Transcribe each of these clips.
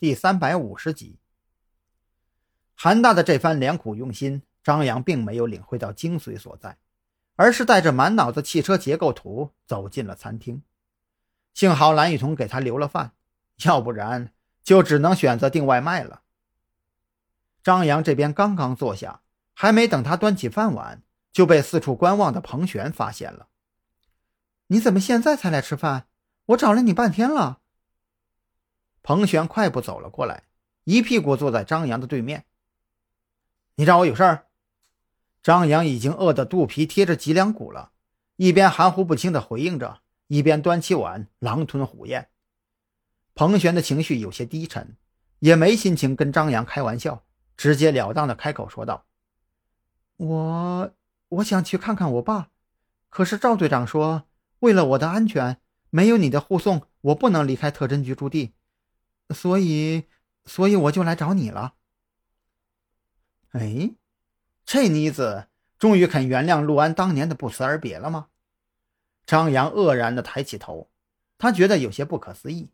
第三百五十集。韩大的这番良苦用心，张扬并没有领会到精髓所在，而是带着满脑子汽车结构图走进了餐厅。幸好蓝雨桐给他留了饭，要不然就只能选择订外卖了。张扬这边刚刚坐下，还没等他端起饭碗，就被四处观望的彭璇发现了。你怎么现在才来吃饭？我找了你半天了。彭璇快步走了过来，一屁股坐在张扬的对面。你找我有事儿？张扬已经饿得肚皮贴着脊梁骨了，一边含糊不清地回应着，一边端起碗狼吞虎咽。彭璇的情绪有些低沉，也没心情跟张扬开玩笑，直截了当地开口说道：“我我想去看看我爸，可是赵队长说，为了我的安全，没有你的护送，我不能离开特侦局驻地，所以，所以我就来找你了。”哎，这妮子终于肯原谅陆安当年的不辞而别了吗？张扬愕然地抬起头，他觉得有些不可思议。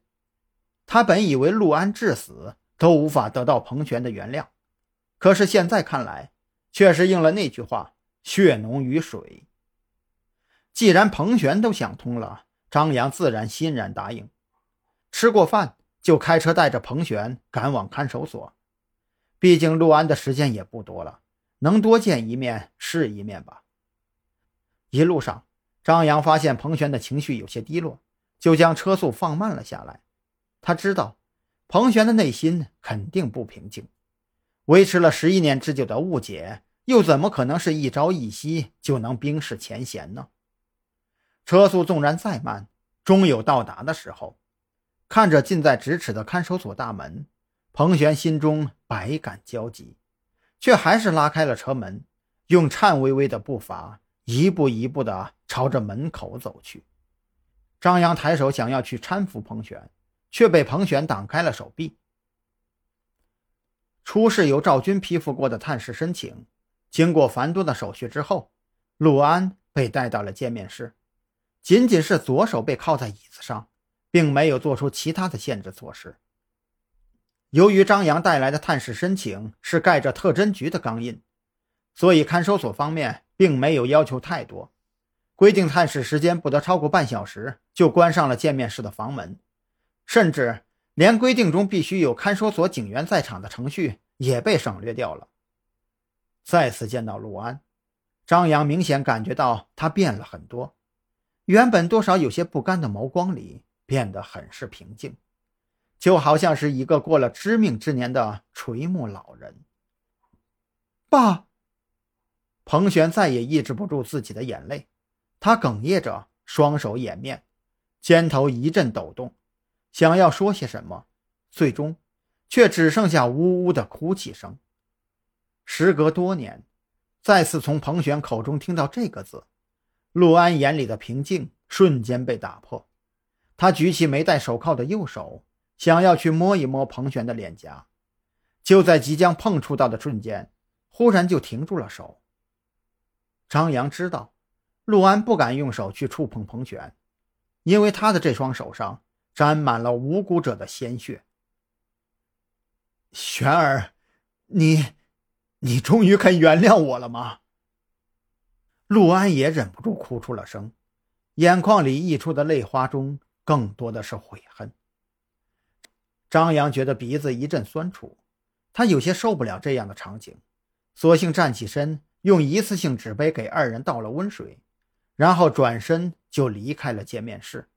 他本以为陆安至死都无法得到彭璇的原谅，可是现在看来，确实应了那句话：“血浓于水。”既然彭璇都想通了，张扬自然欣然答应。吃过饭，就开车带着彭璇赶往看守所。毕竟陆安的时间也不多了，能多见一面是一面吧。一路上，张扬发现彭璇的情绪有些低落，就将车速放慢了下来。他知道，彭璇的内心肯定不平静。维持了十一年之久的误解，又怎么可能是一朝一夕就能冰释前嫌呢？车速纵然再慢，终有到达的时候。看着近在咫尺的看守所大门。彭璇心中百感交集，却还是拉开了车门，用颤巍巍的步伐一步一步地朝着门口走去。张扬抬手想要去搀扶彭璇，却被彭璇挡开了手臂。出示由赵军批复过的探视申请，经过繁多的手续之后，陆安被带到了见面室，仅仅是左手被靠在椅子上，并没有做出其他的限制措施。由于张扬带来的探视申请是盖着特侦局的钢印，所以看守所方面并没有要求太多，规定探视时间不得超过半小时，就关上了见面室的房门，甚至连规定中必须有看守所警员在场的程序也被省略掉了。再次见到陆安，张扬明显感觉到他变了很多，原本多少有些不甘的眸光里变得很是平静。就好像是一个过了知命之年的垂暮老人。爸，彭璇再也抑制不住自己的眼泪，他哽咽着，双手掩面，肩头一阵抖动，想要说些什么，最终却只剩下呜呜的哭泣声。时隔多年，再次从彭璇口中听到这个字，陆安眼里的平静瞬间被打破。他举起没戴手铐的右手。想要去摸一摸彭璇的脸颊，就在即将碰触到的瞬间，忽然就停住了手。张扬知道，陆安不敢用手去触碰彭璇，因为他的这双手上沾满了无辜者的鲜血。璇儿，你，你终于肯原谅我了吗？陆安也忍不住哭出了声，眼眶里溢出的泪花中，更多的是悔恨。张扬觉得鼻子一阵酸楚，他有些受不了这样的场景，索性站起身，用一次性纸杯给二人倒了温水，然后转身就离开了见面室。